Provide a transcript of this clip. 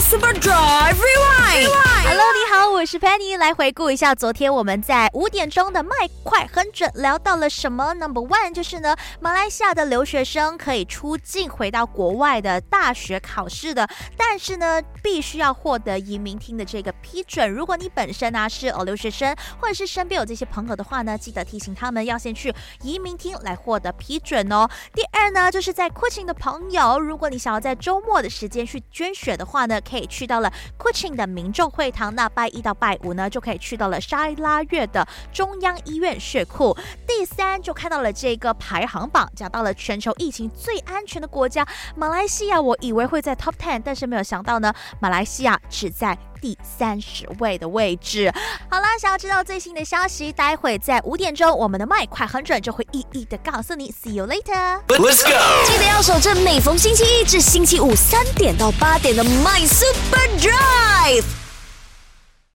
Super Super Drive Rewind。Hello，你好，我是 Penny，来回顾一下昨天我们在五点钟的麦快很准聊到了什么？Number one 就是呢，马来西亚的留学生可以出境回到国外的大学考试的，但是呢，必须要获得移民厅的这个批准。如果你本身呢是呃留学生，或者是身边有这些朋友的话呢，记得提醒他们要先去移民厅来获得批准哦。第二呢，就是在 Kuching 的朋友，如果你想要在周末的时间去捐血的话呢，可以去到了 Kuching 的民众会堂。那拜一到拜五呢，就可以去到了沙拉越的中央医院血库。第三，就看到了这个排行榜，讲到了全球疫情最安全的国家马来西亚。我以为会在 Top Ten，但是没有想到呢，马来西亚只在第三十位的位置。好啦，想要知道最新的消息，待会在五点钟，我们的麦快很准就会一一的告诉你。See you later。Let's go。记得要守着每逢星期一至星期五三点到八点的 My Super Drive。